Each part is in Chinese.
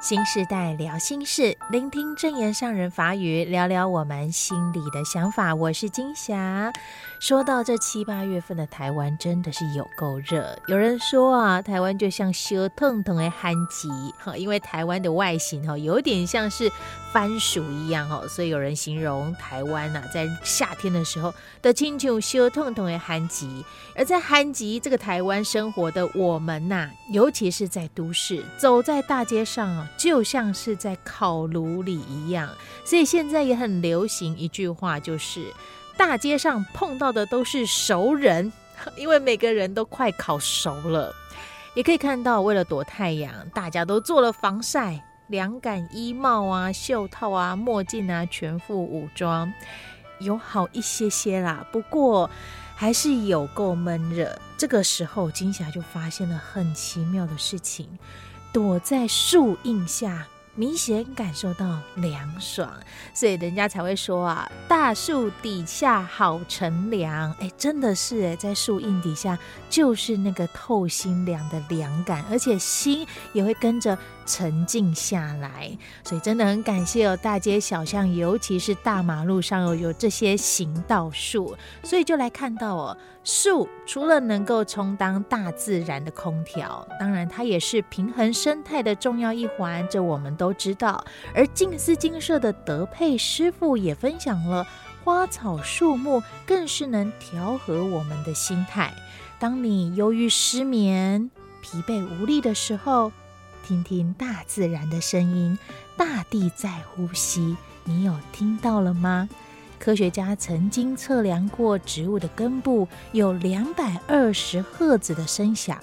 新时代聊心事，聆听证言上人法语，聊聊我们心里的想法。我是金霞。说到这七八月份的台湾，真的是有够热。有人说啊，台湾就像烧烫烫的旱季，哈，因为台湾的外形哈，有点像是番薯一样哈，所以有人形容台湾呐，在夏天的时候的亲像烧烫烫的旱季。而在旱季这个台湾生活的我们呐，尤其是在都市，走在大街上啊。就像是在烤炉里一样，所以现在也很流行一句话，就是大街上碰到的都是熟人，因为每个人都快烤熟了。也可以看到，为了躲太阳，大家都做了防晒，凉感衣帽啊、袖套啊、墨镜啊，全副武装，有好一些些啦。不过还是有够闷热。这个时候，金霞就发现了很奇妙的事情。躲在树荫下，明显感受到凉爽，所以人家才会说啊，大树底下好乘凉。哎，真的是哎，在树荫底下就是那个透心凉的凉感，而且心也会跟着沉静下来。所以真的很感谢哦，大街小巷，尤其是大马路上哦，有这些行道树，所以就来看到哦。树除了能够充当大自然的空调，当然它也是平衡生态的重要一环，这我们都知道。而静思精舍的德佩师傅也分享了，花草树木更是能调和我们的心态。当你忧郁、失眠、疲惫无力的时候，听听大自然的声音，大地在呼吸，你有听到了吗？科学家曾经测量过植物的根部有两百二十赫兹的声响，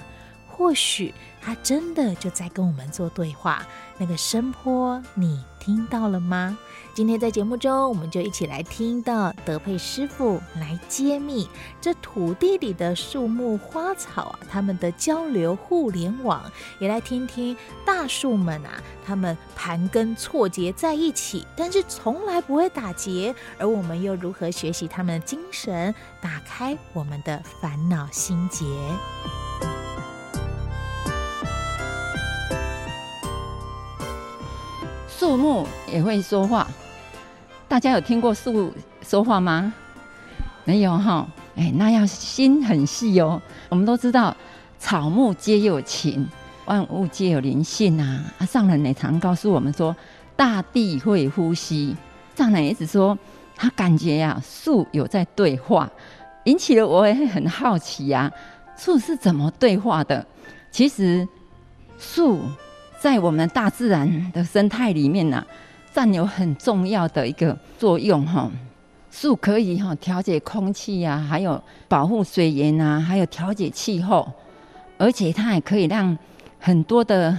或许他真的就在跟我们做对话。那个声波，你听到了吗？今天在节目中，我们就一起来听到德佩师傅来揭秘这土地里的树木花草啊，他们的交流互联网，也来听听大树们啊，他们盘根错节在一起，但是从来不会打结，而我们又如何学习他们的精神，打开我们的烦恼心结？树木也会说话。大家有听过树说话吗？没有哈，哎，那要心很细哦。我们都知道，草木皆有情，万物皆有灵性啊。啊，上人也常告诉我们说，大地会呼吸。上人一直说，他感觉呀、树有在对话，引起了我也很好奇呀、啊，树是怎么对话的？其实，树在我们大自然的生态里面呢、占有很重要的一个作用哈，树可以哈调节空气呀，还有保护水源啊，还有调节气候，而且它还可以让很多的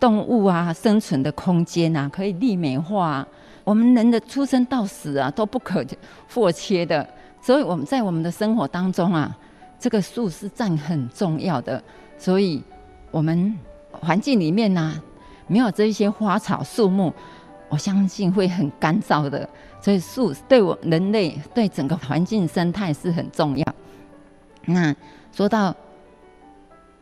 动物啊生存的空间呐，可以立美化。我们人的出生到死啊都不可或缺的，所以我们在我们的生活当中啊，这个树是占很重要的。所以我们环境里面呢，没有这一些花草树木。我相信会很干燥的，所以树对我人类对整个环境生态是很重要。那说到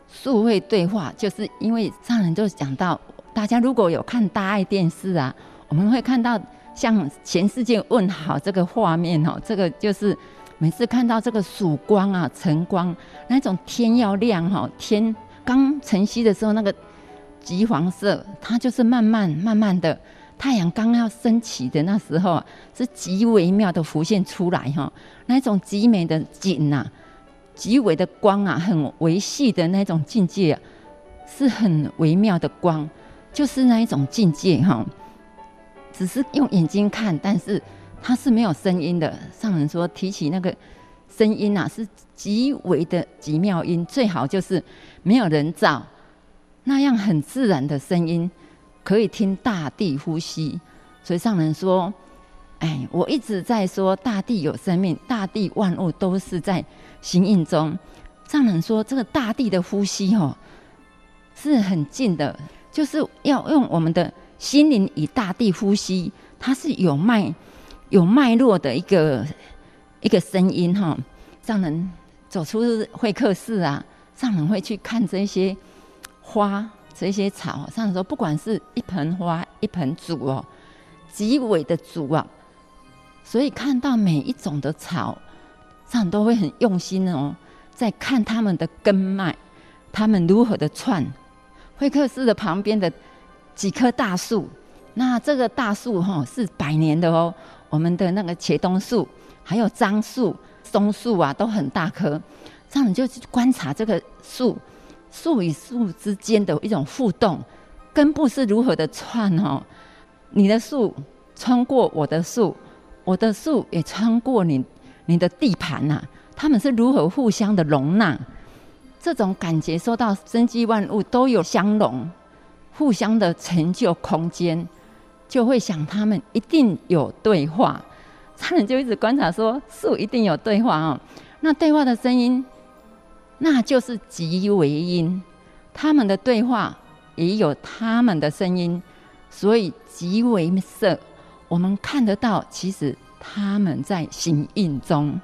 树会对话，就是因为上人就讲到，大家如果有看大爱电视啊，我们会看到向全世界问好这个画面哦，这个就是每次看到这个曙光啊、晨光，那种天要亮哈，天刚晨曦的时候，那个橘黄色，它就是慢慢慢慢的。太阳刚要升起的那时候，是极微妙的浮现出来哈，那种极美的景呐，极微的光啊，很微细的那种境界，是很微妙的光，就是那一种境界哈。只是用眼睛看，但是它是没有声音的。上人说提起那个声音啊，是极微的极妙音，最好就是没有人造，那样很自然的声音。可以听大地呼吸，所以上人说：“哎，我一直在说大地有生命，大地万物都是在行印中。”上人说：“这个大地的呼吸哦，是很近的，就是要用我们的心灵与大地呼吸，它是有脉有脉络的一个一个声音哈。”上人走出会客室啊，上人会去看这些花。这些草，上人说不管是一盆花一盆竹哦，极为的竹啊，所以看到每一种的草上人都会很用心哦，在看他们的根脉，他们如何的串。会客室的旁边的几棵大树，那这个大树哈、哦、是百年的哦，我们的那个茄冬树，还有樟树、松树啊，都很大棵。这样你就去观察这个树。树与树之间的一种互动，根部是如何的串哦？你的树穿过我的树，我的树也穿过你你的地盘呐、啊。他们是如何互相的容纳？这种感觉受到生机万物都有相容，互相的成就空间，就会想他们一定有对话。他们就一直观察说，树一定有对话哦。那对话的声音。那就是极为音，他们的对话也有他们的声音，所以极为色。我们看得到，其实他们在行印中。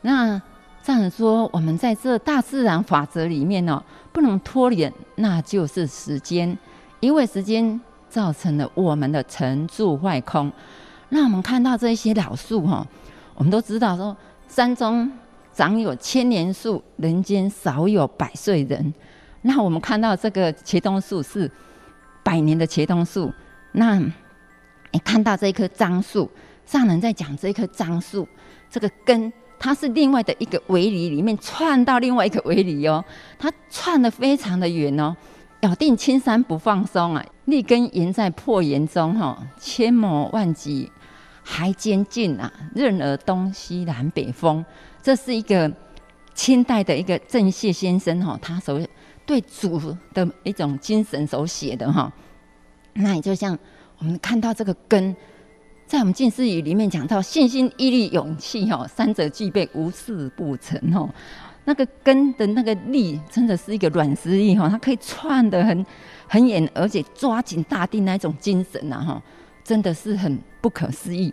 那这样说，我们在这大自然法则里面呢，不能脱离，那就是时间，因为时间造成了我们的成住坏空。那我们看到这些老树哈，我们都知道说山中。长有千年树，人间少有百岁人。那我们看到这个茄冬树是百年的茄冬树。那你看到这一棵樟树，上人在讲这一棵樟树，这个根它是另外的一个围篱里面串到另外一个围篱哦，它串得非常的远哦，咬定青山不放松啊，立根岩在破岩中哈，千磨万击还坚劲啊，任尔东西南北风。这是一个清代的一个郑燮先生哈，他所对主的一种精神所写的哈。那也就像我们看到这个根，在我们近思语里面讲到信心、毅力、勇气哈，三者具备，无事不成哦。那个根的那个力，真的是一个软实力哈，它可以串得很很远，而且抓紧大地那种精神呐哈，真的是很不可思议。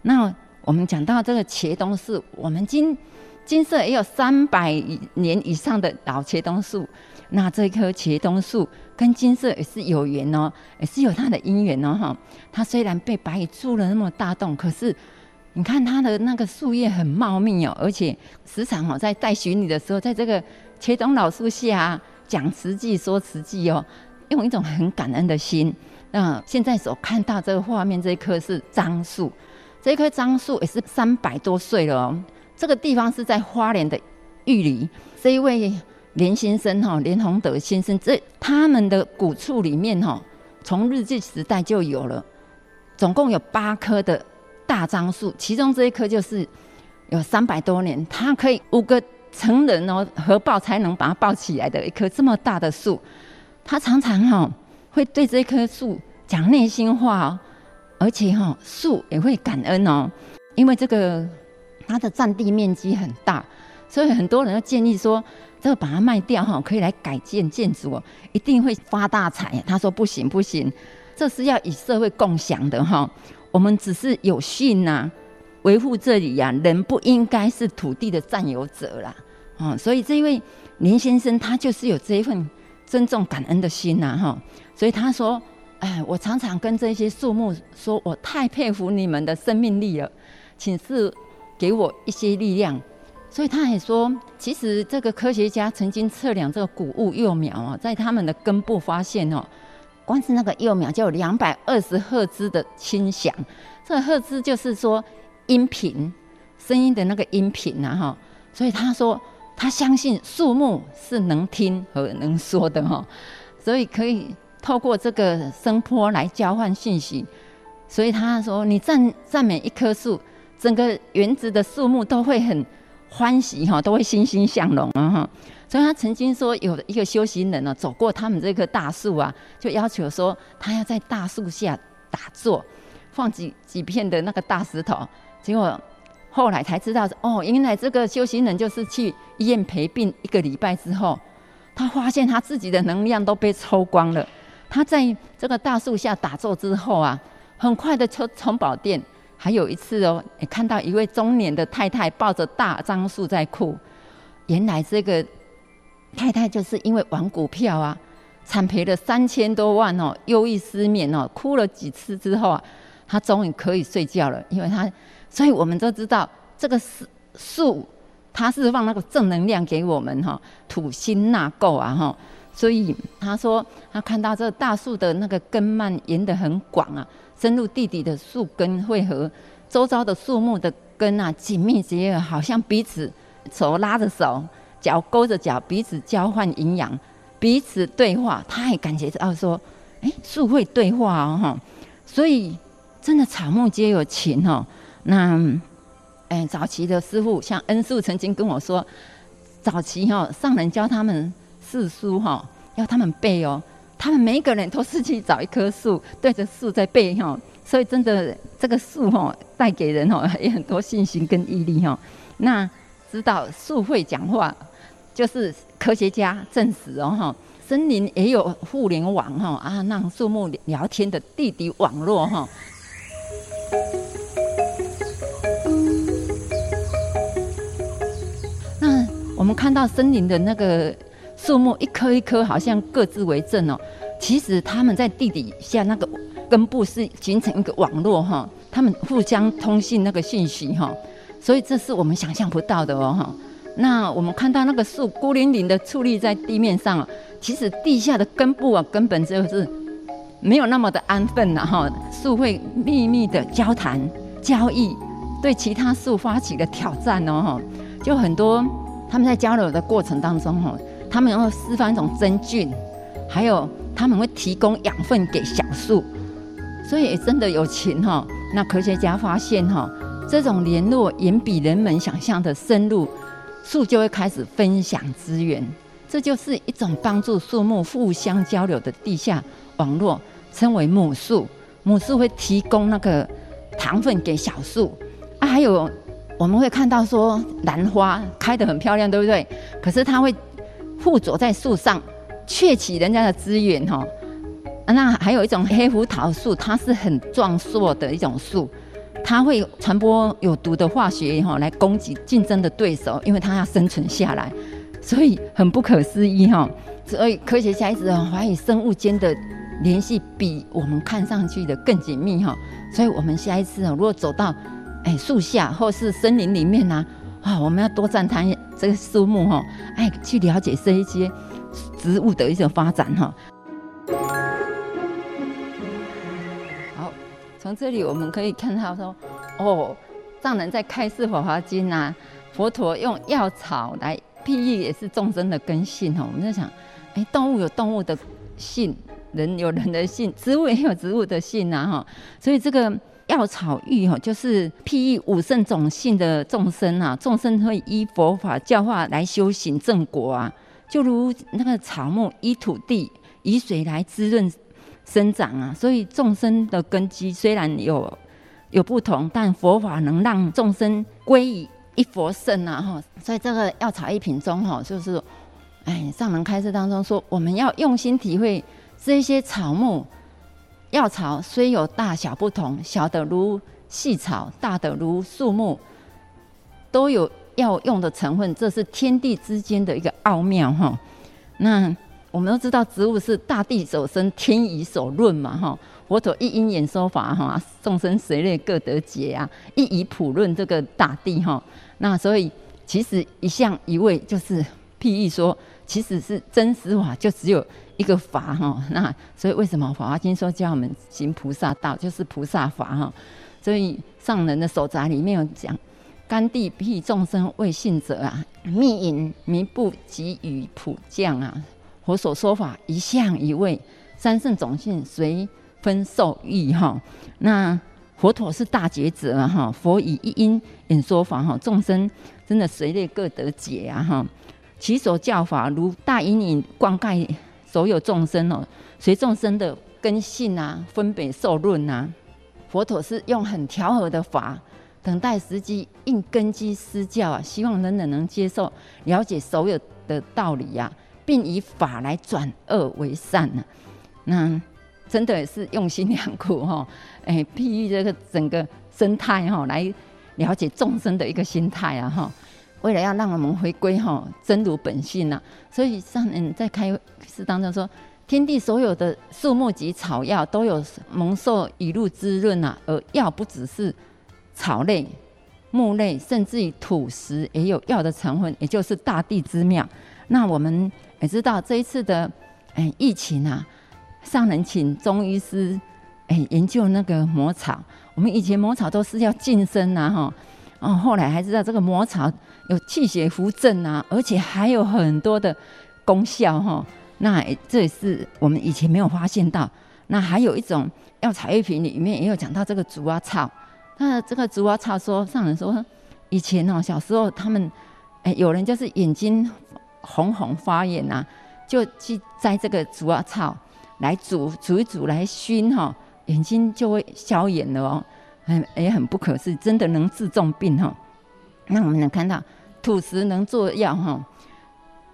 那我们讲到这个茄冬树，我们金金色也有三百年以上的老茄冬树，那这棵茄冬树跟金色也是有缘哦，也是有它的因缘哦哈。它虽然被白蚁蛀了那么大洞，可是你看它的那个树叶很茂密哦，而且时常哦在带巡礼的时候，在这个茄冬老树下讲实际说实际哦，用一种很感恩的心。那现在所看到这个画面，这一棵是樟树，这棵樟树也是三百多岁了哦。这个地方是在花莲的玉里，这一位连先生哈，连宏德先生，这他们的古厝里面哈，从日据时代就有了，总共有八棵的大樟树，其中这一棵就是有三百多年，它可以五个成人哦合抱才能把它抱起来的一棵这么大的树，他常常哈会对这棵树讲内心话哦，而且哈树也会感恩哦，因为这个。它的占地面积很大，所以很多人都建议说，这个把它卖掉哈，可以来改建建筑哦，一定会发大财。他说不行不行，这是要以社会共享的哈。我们只是有幸呐，维护这里呀，人不应该是土地的占有者啦。哦，所以这一位林先生他就是有这一份尊重感恩的心呐哈。所以他说，哎，我常常跟这些树木说，我太佩服你们的生命力了，请赐。给我一些力量，所以他也说，其实这个科学家曾经测量这个谷物幼苗啊，在他们的根部发现哦，光是那个幼苗就有两百二十赫兹的清响，这个赫兹就是说音频声音的那个音频呐哈，所以他说他相信树木是能听和能说的哈，所以可以透过这个声波来交换信息，所以他说你赞赞美一棵树。整个园子的树木都会很欢喜哈，都会欣欣向荣啊哈。所以他曾经说，有一个修行人呢，走过他们这棵大树啊，就要求说，他要在大树下打坐，放几几片的那个大石头。结果后来才知道，哦，原来这个修行人就是去医院陪病一个礼拜之后，他发现他自己的能量都被抽光了。他在这个大树下打坐之后啊，很快的就充饱电。还有一次哦，也看到一位中年的太太抱着大樟树在哭。原来这个太太就是因为玩股票啊，惨赔了三千多万哦，忧郁失眠哦，哭了几次之后啊，她终于可以睡觉了，因为她，所以我们都知道这个树，它是放那个正能量给我们哈，土星纳垢啊哈，所以他说他看到这大树的那个根蔓延得很广啊，深入地底的树根会和周遭的树木的根啊紧密结合，好像彼此手拉着手，脚勾着脚，彼此交换营养。彼此对话，他也感觉到说：“哎，树会对话哦，哈，所以真的草木皆有情哦。那，哎，早期的师傅像恩树曾经跟我说，早期哈上人教他们四书哈，要他们背哦，他们每一个人都是去找一棵树，对着树在背哈，所以真的这个树哈带给人哈也很多信心跟毅力哈。那知道树会讲话。”就是科学家证实哦哈，森林也有互联网哈啊，让树木聊天的地底网络哈。那我们看到森林的那个树木一棵一棵好像各自为政哦，其实他们在地底下那个根部是形成一个网络哈，他们互相通信那个信息哈，所以这是我们想象不到的哦哈。那我们看到那个树孤零零的矗立在地面上，其实地下的根部啊，根本就是没有那么的安分了哈。树会秘密的交谈、交易，对其他树发起了挑战哦哈。就很多他们在交流的过程当中哈，他们会释放一种真菌，还有他们会提供养分给小树，所以真的有情哈。那科学家发现哈，这种联络远比人们想象的深入。树就会开始分享资源，这就是一种帮助树木互相交流的地下网络，称为母树。母树会提供那个糖分给小树啊，还有我们会看到说兰花开得很漂亮，对不对？可是它会附着在树上，窃取人家的资源哈。那还有一种黑胡桃树，它是很壮硕的一种树。它会传播有毒的化学哈，来攻击竞争的对手，因为它要生存下来，所以很不可思议哈。所以科学家一直怀疑生物间的联系比我们看上去的更紧密哈。所以我们下一次如果走到哎树下或是森林里面呢，我们要多赞叹这个树木哈，哎，去了解这一些植物的一种发展哈。好从这里我们可以看到说，哦，藏人在开示《法华经》呐，佛陀用药草来辟喻，也是众生的根性哈。我们在想，哎，动物有动物的性，人有人的性，植物也有植物的性呐哈。所以这个药草喻哈，就是譬喻五圣种性的众生啊，众生会依佛法教化来修行正果啊，就如那个草木依土地、以水来滋润。生长啊，所以众生的根基虽然有有不同，但佛法能让众生归于一佛圣啊！哈，所以这个药草一品中哈，就是哎，上人开示当中说，我们要用心体会这些草木药草虽有大小不同，小的如细草，大的如树木，都有药用的成分，这是天地之间的一个奥妙哈。那。我们都知道植物是大地所生，天以所润嘛，哈。佛陀一因缘说法，哈，众生随类各得解啊，一以普论这个大地，哈。那所以其实一向一味就是譬喻说，其实是真实法就只有一个法，哈。那所以为什么《法华经》说叫我们行菩萨道，就是菩萨法，哈。所以上人的手札里面有讲，甘地譬众生为信者啊，密隐弥布给予普降啊。佛所说法一向一味，三圣种性随分受益哈。那佛陀是大觉者哈，佛以一因演说法哈，众生真的随类各得解啊哈。其所教法如大阴影灌溉所有众生哦，随众生的根性啊，分别受润呐。佛陀是用很调和的法，等待时机，应根基施教啊，希望人人能接受、了解所有的道理呀。并以法来转恶为善呢、那真的也是用心良苦哈！哎，譬喻这个整个生态哈，来了解众生的一个心态啊哈。为了要让我们回归哈真如本性呐、所以上人在开示当中说：天地所有的树木及草药都有蒙受雨露滋润啊，而药不只是草类、木类，甚至于土石也有药的成分，也就是大地之妙。那我们也知道这一次的哎疫情啊，上人请中医师哎研究那个魔草。我们以前魔草都是要净身呐，哈，哦，后来还知道这个魔草有气血扶正啊，而且还有很多的功效哈。那这也是我们以前没有发现到。那还有一种药材药品里面也有讲到这个竹啊草。那这个竹啊草说，上人说以前哦小时候他们哎有人就是眼睛。红红发炎呐、啊，就去摘这个竹啊草来煮煮一煮来熏哈，眼睛就会消炎了哦，很也很不可思议，真的能治重病哈。那我们能看到土石能做药哈，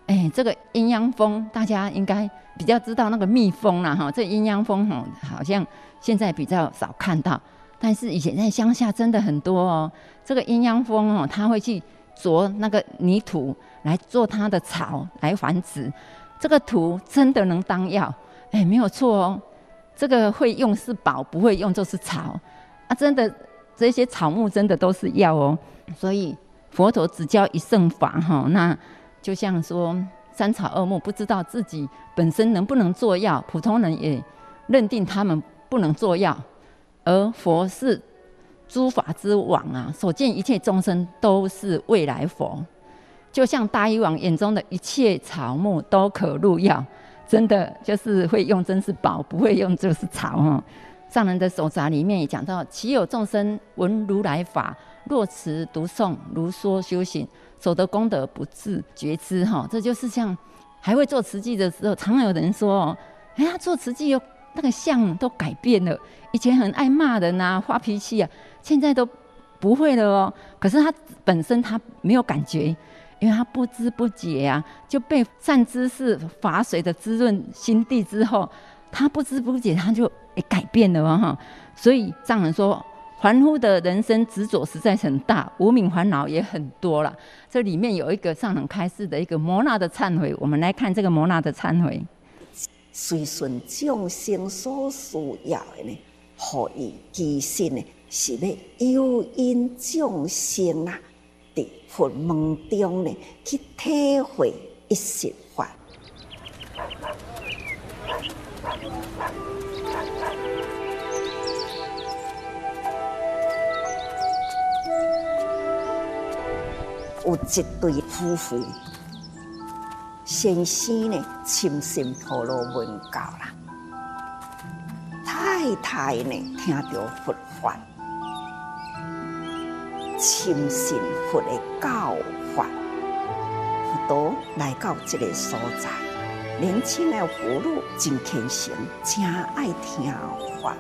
哎，这个阴阳蜂大家应该比较知道那个蜜蜂啦哈，这阴阳蜂哈好像现在比较少看到，但是以前在乡下真的很多哦。这个阴阳蜂哦，它会去啄那个泥土。来做它的巢来繁殖，这个土真的能当药？哎，没有错哦。这个会用是宝，不会用就是草啊！真的，这些草木真的都是药哦。所以佛陀只教一乘法哈，那就像说三草二木，不知道自己本身能不能做药，普通人也认定他们不能做药，而佛是诸法之王啊，所见一切众生都是未来佛。就像大医王眼中的一切草木都可入药，真的就是会用真是宝，不会用就是草哈。上人的手札里面也讲到：岂有众生闻如来法，若持读诵，如说修行，所得功德不自觉知哈。这就是像还会做慈济的时候，常有人说哦，哎呀，做慈济有那个相都改变了，以前很爱骂人啊，发脾气啊，现在都不会了哦。可是他本身他没有感觉。因为他不知不觉呀、啊，就被善知识法水的滋润心地之后，他不知不觉他就也改变了哈。所以上人说，凡夫的人生执着实在很大，无明烦恼也很多了。这里面有一个上人开示的一个摩纳的忏悔，我们来看这个摩纳的忏悔。随顺众生所需要的呢，何以其心呢？是要诱引众生啊。佛门中呢，去体会一切法。有一对夫妇，先生呢，深信婆罗门教啦，太太呢，听到佛法。深信佛的教法，佛陀来到这个所在，年轻的妇女真虔诚，真爱听法。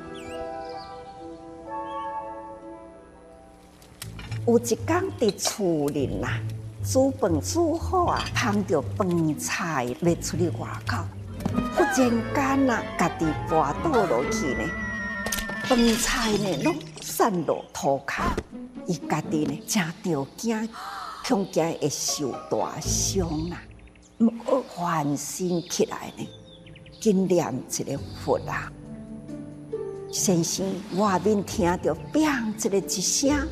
有一天在厝里啦，煮饭煮好啊，捧着饭菜要出去外口，忽然间啊，家己滑倒落去呢，饭菜呢拢散落涂骹。伊家己呢，真着惊，恐惊会受大伤啊！毋过翻身起来呢，紧念一个佛啊！先生外面听到“砰”一个一声，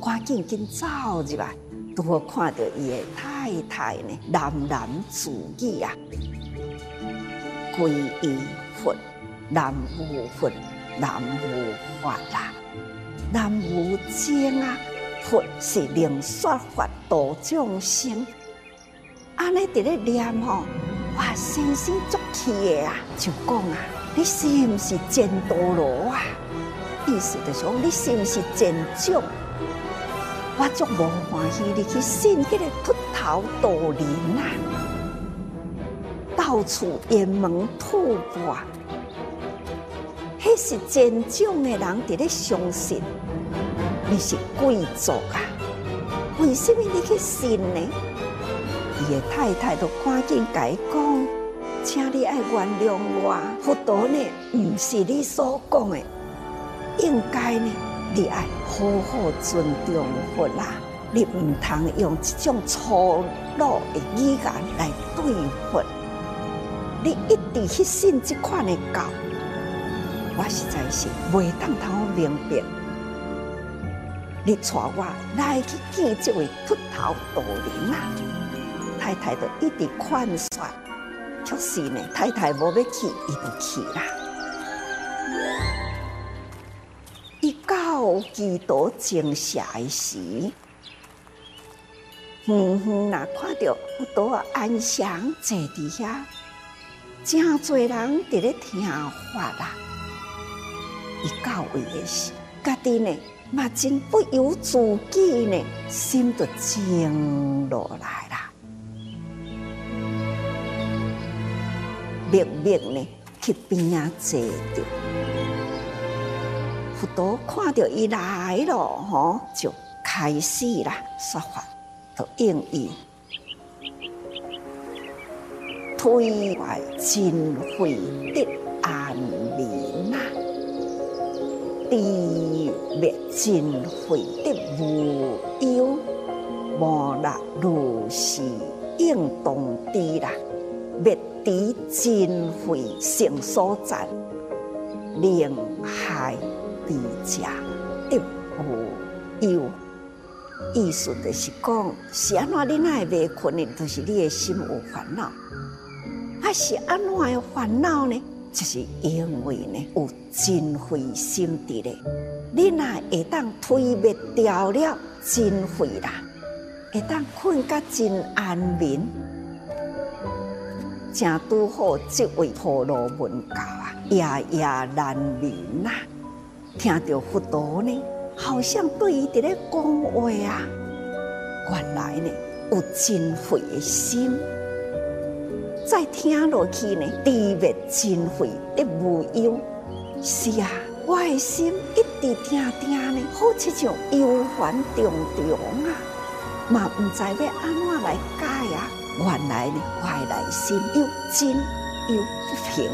赶紧紧走入来，拄好看到伊的太太呢，喃喃自语啊：“皈依佛，南无佛，南无法啦！”南无经啊，佛是能说法度众生。安尼伫咧念吼，哇，先生足气的啊，就讲啊，你是毋是真多罗啊？意思就是讲，你是毋是真种？我足无欢喜你去信迄个秃头道人啊，到处沿门吐蕃。迄是真种的人伫咧相信，你是贵族啊？为什么你去信呢？伊的太太都赶紧改讲，请你爱原谅我，佛陀呢，毋是你所讲的，应该呢，你爱好好尊重佛啦，你毋通用这种粗鲁的语言来对佛。你一直去信这款的教，我实在是袂当通明白。你带我来去见这位秃头道人啊！太太就一直劝说，可是呢，太太无要去，伊就去啦。到基督正社的时，远远那看到佛陀安详坐伫遐，真侪人伫咧听法啦。一到位的时，家己呢嘛真不由自己呢，心就静落来啦。默默呢去边啊坐着，佛陀看到伊来了，吼就开始啦。说法，就应伊推怀真慧得安眠啊，智灭真慧得无忧，莫那如是应当知啦，灭。离真慧成所在，宁害离家得无忧。意思就是讲，是安怎你那会未困呢？就是你的心有烦恼。还是安怎的烦恼呢？就是因为呢有真慧心地咧，你那会当推灭掉了真慧啦，会当困甲真安眠。正拄好，这位婆罗门教啊，夜夜难眠呐。听到佛陀呢，好像对伊伫咧讲话啊。原来呢，有真慧的心，再听落去呢，地灭真慧得无忧。是啊，我的心一直听听呢，好似像忧烦重重啊，嘛毋知要安怎来解啊。原来呢，外来心又真又不平，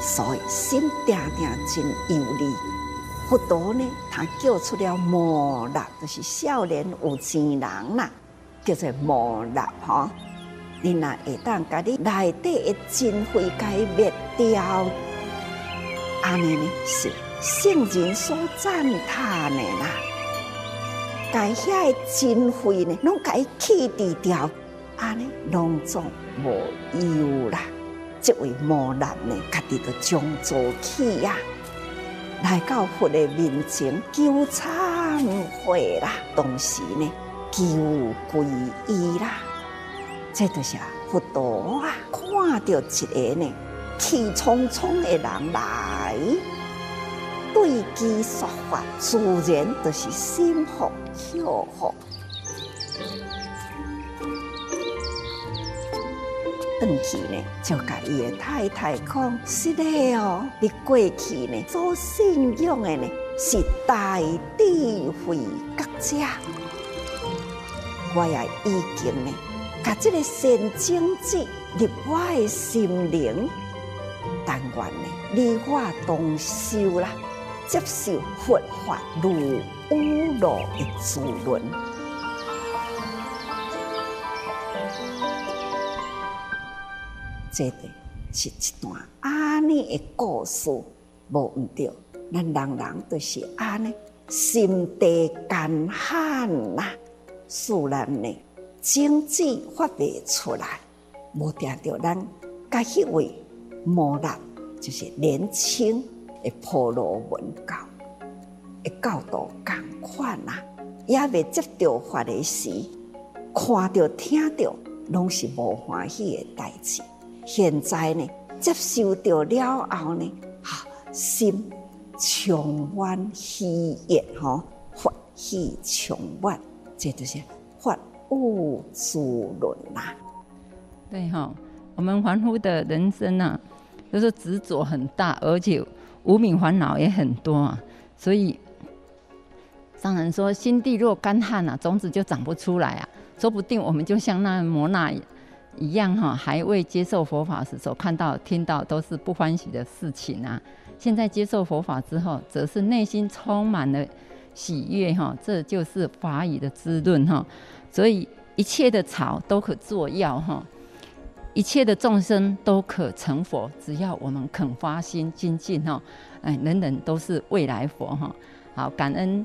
所以心定定真有力。佛陀呢，他叫出了摩纳，就是少年有钱人啦，叫做摩纳哈。你那会当家己内底的真慧解灭掉，安尼呢是圣人所赞叹的啦。该遐的真慧呢，拢该去除掉。安尼拢总无忧啦，这位摩难呢，家己都将做起呀，来到佛的面前求忏悔啦，同时呢求皈依啦，这就是佛陀啊，看到一个呢气冲冲的人来对其说法，自然就是心服口服。转去呢，就甲伊的太太讲：是的哦，你过去呢，所信仰的呢，是大智慧觉者。我也已经呢，甲这个善种子入我的心灵，但愿呢，你我同修啦，接受佛法如雨露的滋润。这个是一段安尼的故事，无毋对。咱人人都是安尼，心地干旱呐，自然呢，种子发未出来。无定着咱甲迄位摩纳，就是年轻的婆罗门教的教导共款呐，也未接到法的时，看着听着，拢是无欢喜的代志。现在呢，接受到了后呢，哈，心充满喜悦，哈，法喜充满，这就是法无自论呐。对哈，我们凡夫的人生啊，就是执着很大，而且无明烦恼也很多啊。所以上人说，心地若干旱啊，种子就长不出来啊。说不定我们就像那摩纳。一样哈，还未接受佛法时所看到、听到都是不欢喜的事情啊。现在接受佛法之后，则是内心充满了喜悦哈。这就是法语的滋润哈。所以一切的草都可做药哈。一切的众生都可成佛，只要我们肯发心精进哈，哎，人人都是未来佛哈。好，感恩。